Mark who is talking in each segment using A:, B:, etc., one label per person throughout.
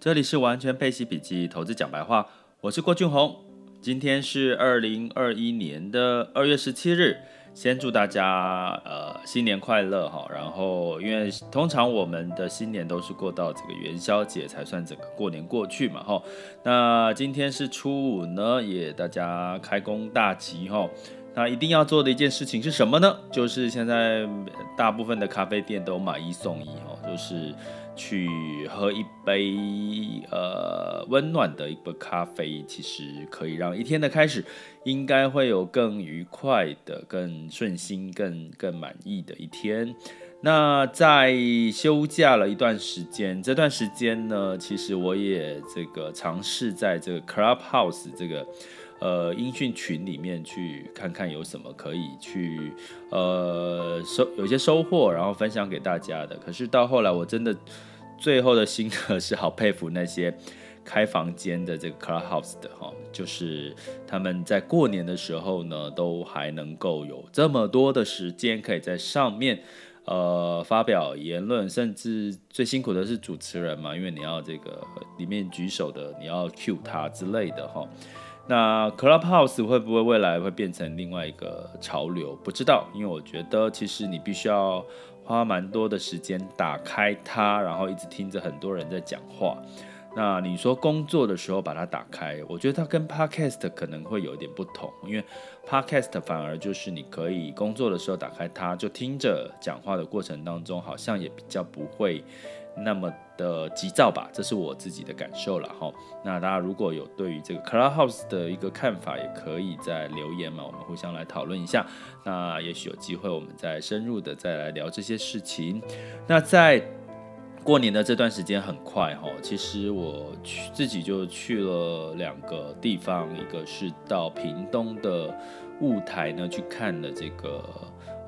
A: 这里是完全配息笔记投资讲白话，我是郭俊宏。今天是二零二一年的二月十七日，先祝大家呃新年快乐哈。然后因为通常我们的新年都是过到这个元宵节才算整个过年过去嘛哈。那今天是初五呢，也大家开工大吉哈。那一定要做的一件事情是什么呢？就是现在大部分的咖啡店都买一送一哦，就是。去喝一杯呃温暖的一杯咖啡，其实可以让一天的开始应该会有更愉快的、更顺心、更更满意的一天。那在休假了一段时间，这段时间呢，其实我也这个尝试在这个 Clubhouse 这个。呃，音讯群里面去看看有什么可以去呃收有些收获，然后分享给大家的。可是到后来，我真的最后的心得是好佩服那些开房间的这个 Clubhouse 的哈，就是他们在过年的时候呢，都还能够有这么多的时间可以在上面呃发表言论，甚至最辛苦的是主持人嘛，因为你要这个里面举手的，你要 cue 他之类的哈。那 Clubhouse 会不会未来会变成另外一个潮流？不知道，因为我觉得其实你必须要花蛮多的时间打开它，然后一直听着很多人在讲话。那你说工作的时候把它打开，我觉得它跟 Podcast 可能会有一点不同，因为 Podcast 反而就是你可以工作的时候打开它，就听着讲话的过程当中，好像也比较不会。那么的急躁吧，这是我自己的感受了哈。那大家如果有对于这个 Clubhouse 的一个看法，也可以在留言嘛，我们互相来讨论一下。那也许有机会，我们再深入的再来聊这些事情。那在过年的这段时间很快哈，其实我去自己就去了两个地方，一个是到屏东的雾台呢去看了这个。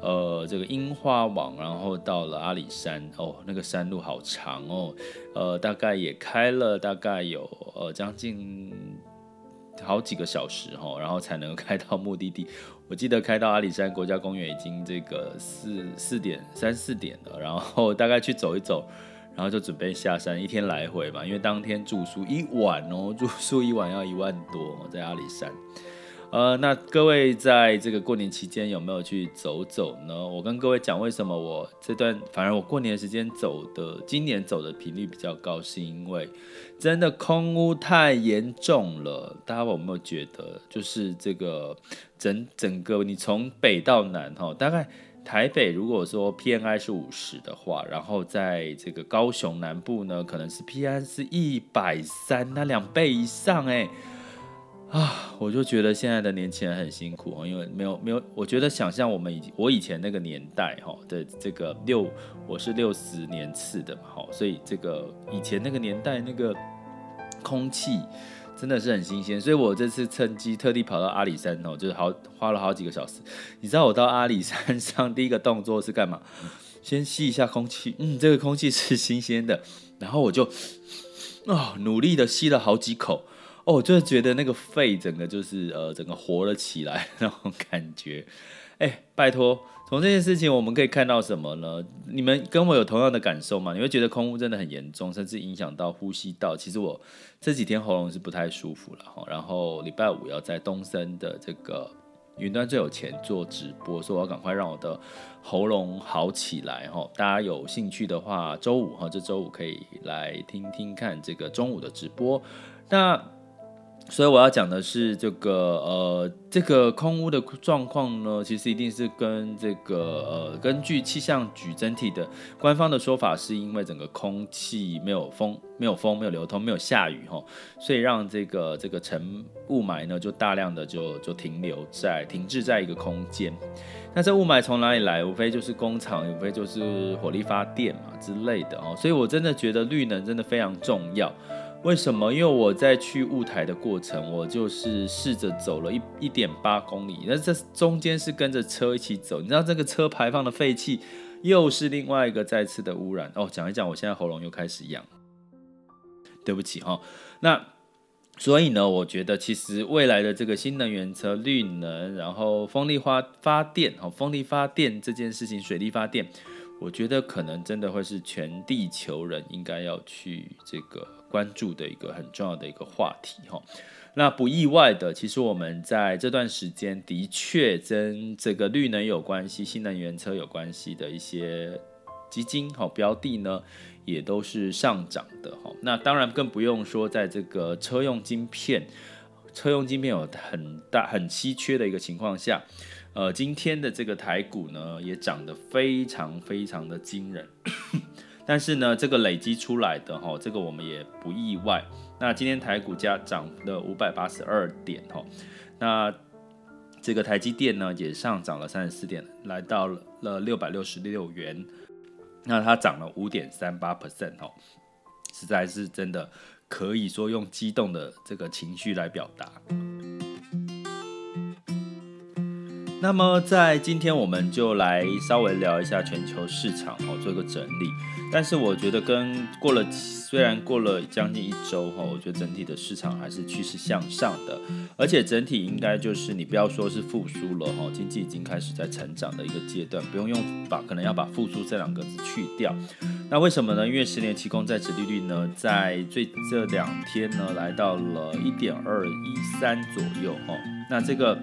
A: 呃，这个樱花网，然后到了阿里山哦，那个山路好长哦，呃，大概也开了大概有呃将近好几个小时哈，然后才能开到目的地。我记得开到阿里山国家公园已经这个四四点三四点了，然后大概去走一走，然后就准备下山，一天来回嘛，因为当天住宿一晚哦，住宿一晚要一万多，在阿里山。呃，那各位在这个过年期间有没有去走走呢？我跟各位讲，为什么我这段反而我过年时间走的，今年走的频率比较高，是因为真的空污太严重了。大家有没有觉得，就是这个整整个你从北到南哈，大概台北如果说 PMI 是五十的话，然后在这个高雄南部呢，可能是 PMI 是一百三，那两倍以上哎。啊，我就觉得现在的年轻人很辛苦哦，因为没有没有，我觉得想象我们以我以前那个年代哈的这个六，我是六十年次的嘛，哈，所以这个以前那个年代那个空气真的是很新鲜，所以我这次趁机特地跑到阿里山哦，就是好花了好几个小时。你知道我到阿里山上第一个动作是干嘛？先吸一下空气，嗯，这个空气是新鲜的，然后我就啊努力的吸了好几口。我就是觉得那个肺整个就是呃，整个活了起来那种感觉。哎，拜托，从这件事情我们可以看到什么呢？你们跟我有同样的感受吗？你会觉得空污真的很严重，甚至影响到呼吸道。其实我这几天喉咙是不太舒服了哈。然后礼拜五要在东森的这个云端最有钱做直播，所以我要赶快让我的喉咙好起来哈。大家有兴趣的话，周五哈，这周五可以来听听看这个中午的直播。那所以我要讲的是这个呃，这个空污的状况呢，其实一定是跟这个呃，根据气象局整体的官方的说法，是因为整个空气没有风、没有风、没有流通、没有下雨哈，所以让这个这个尘雾霾呢，就大量的就就停留在停滞在一个空间。那这雾霾从哪里来？无非就是工厂，无非就是火力发电嘛之类的哦。所以我真的觉得绿能真的非常重要。为什么？因为我在去雾台的过程，我就是试着走了一一点八公里，那这中间是跟着车一起走，你知道这个车排放的废气又是另外一个再次的污染哦。讲一讲，我现在喉咙又开始痒，对不起哈、哦。那所以呢，我觉得其实未来的这个新能源车、绿能，然后风力发发电，哦，风力发电这件事情，水力发电。我觉得可能真的会是全地球人应该要去这个关注的一个很重要的一个话题哈。那不意外的，其实我们在这段时间的确跟这个绿能有关系、新能源车有关系的一些基金哈标的呢，也都是上涨的哈。那当然更不用说在这个车用晶片、车用晶片有很大很稀缺的一个情况下。呃，今天的这个台股呢，也涨得非常非常的惊人，但是呢，这个累积出来的哈，这个我们也不意外。那今天台股价涨了五百八十二点哈，那这个台积电呢也上涨了三十四点，来到了六百六十六元，那它涨了五点三八 percent 哈，实在是真的可以说用激动的这个情绪来表达。那么在今天，我们就来稍微聊一下全球市场哦，做一个整理。但是我觉得跟过了，虽然过了将近一周哈，我觉得整体的市场还是趋势向上的，而且整体应该就是你不要说是复苏了哈，经济已经开始在成长的一个阶段，不用用把可能要把复苏这两个字去掉。那为什么呢？因为十年期公债殖利率呢，在最这两天呢，来到了一点二一三左右哈，那这个。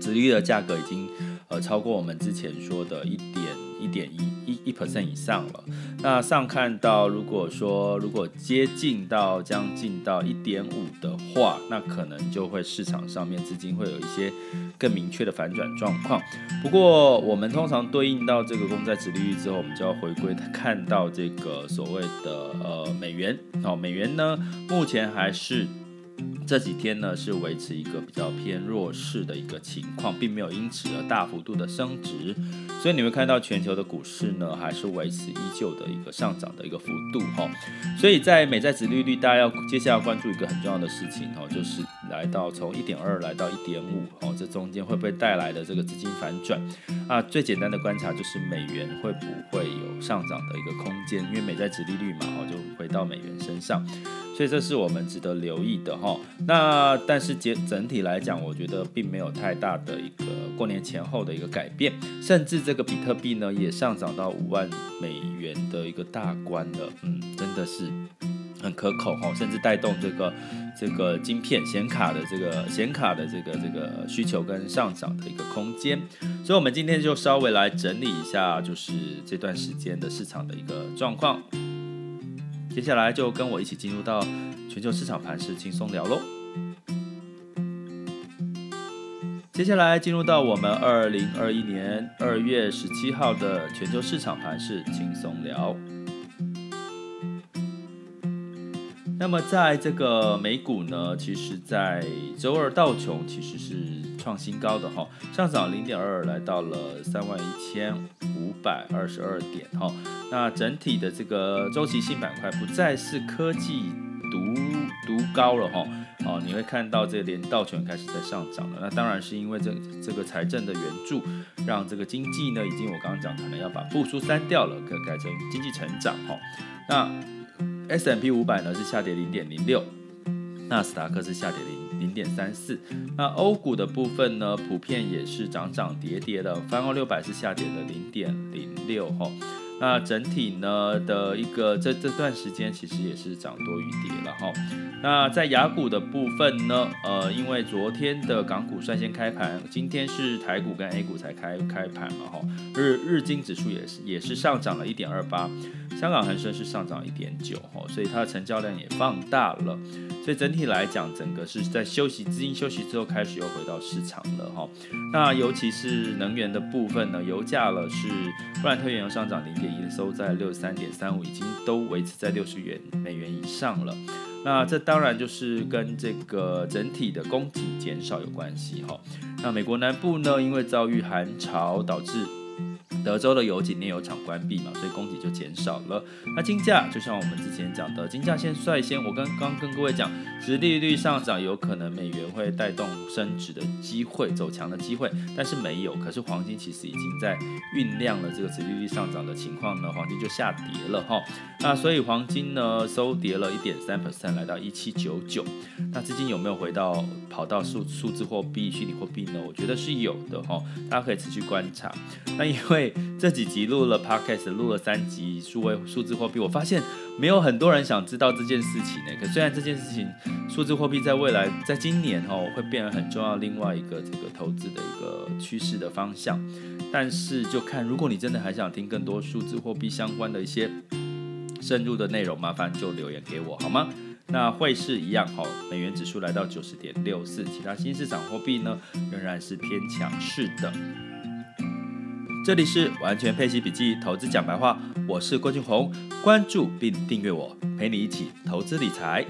A: 殖利率的价格已经呃超过我们之前说的一点一点一一一 percent 以上了。那上看到，如果说如果接近到将近到一点五的话，那可能就会市场上面资金会有一些更明确的反转状况。不过我们通常对应到这个公债殖利率之后，我们就要回归看到这个所谓的呃美元哦，美元呢目前还是。这几天呢是维持一个比较偏弱势的一个情况，并没有因此而大幅度的升值，所以你会看到全球的股市呢还是维持依旧的一个上涨的一个幅度哈。所以在美债殖利率，大家要接下来关注一个很重要的事情哈，就是来到从一点二来到一点五哦，这中间会不会带来的这个资金反转啊？最简单的观察就是美元会不会有上涨的一个空间，因为美债殖利率嘛，哦就回到美元身上。所以这是我们值得留意的哈。那但是结整体来讲，我觉得并没有太大的一个过年前后的一个改变，甚至这个比特币呢也上涨到五万美元的一个大关了。嗯，真的是很可口哈，甚至带动这个这个晶片显卡的这个显卡的这个这个需求跟上涨的一个空间。所以，我们今天就稍微来整理一下，就是这段时间的市场的一个状况。接下来就跟我一起进入到全球市场盘势轻松聊喽。接下来进入到我们二零二一年二月十七号的全球市场盘势轻松聊。那么在这个美股呢，其实在周二道琼其实是创新高的哈，上涨零点二，来到了三万一千五百二十二点哈。那整体的这个周期性板块不再是科技独独高了哈。哦，你会看到这连道琼开始在上涨了。那当然是因为这这个财政的援助，让这个经济呢，已经我刚刚讲可能要把复苏删掉了，可改成经济成长哈。那 S M P 五百呢是下跌零点零六，纳斯达克是下跌零零点三四。那欧股的部分呢，普遍也是涨涨跌跌的，泛欧六百是下跌了零点零六哈。那整体呢的一个这这段时间其实也是涨多于跌了哈。那在雅股的部分呢，呃，因为昨天的港股率先开盘，今天是台股跟 A 股才开开盘嘛哈。日日经指数也是也是上涨了一点二八，香港恒生是上涨一点九哈，所以它的成交量也放大了。所以整体来讲，整个是在休息资金休息之后开始又回到市场了哈。那尤其是能源的部分呢，油价了是布兰特原油上涨零点营，收在六十三点三五，已经都维持在六十元美元以上了。那这当然就是跟这个整体的供给减少有关系哈。那美国南部呢，因为遭遇寒潮导致。德州的油井炼油厂关闭嘛，所以供给就减少了。那金价就像我们之前讲的，金价先率先，我刚刚跟各位讲，殖利率上涨有可能美元会带动升值的机会，走强的机会，但是没有。可是黄金其实已经在酝酿了这个殖利率上涨的情况呢，黄金就下跌了哈。那所以黄金呢收跌了一点三 percent，来到一七九九。那资金有没有回到跑到数数字货币、虚拟货币呢？我觉得是有的哈，大家可以持续观察。那因为这几集录了 podcast，录了三集数位数字货币，我发现没有很多人想知道这件事情呢。可虽然这件事情，数字货币在未来，在今年哦，会变得很重要，另外一个这个投资的一个趋势的方向。但是就看，如果你真的还想听更多数字货币相关的一些深入的内容，麻烦就留言给我好吗？那汇市一样，好，美元指数来到九十点六四，其他新市场货币呢仍然是偏强势的。这里是完全配息笔记投资讲白话，我是郭俊宏，关注并订阅我，陪你一起投资理财。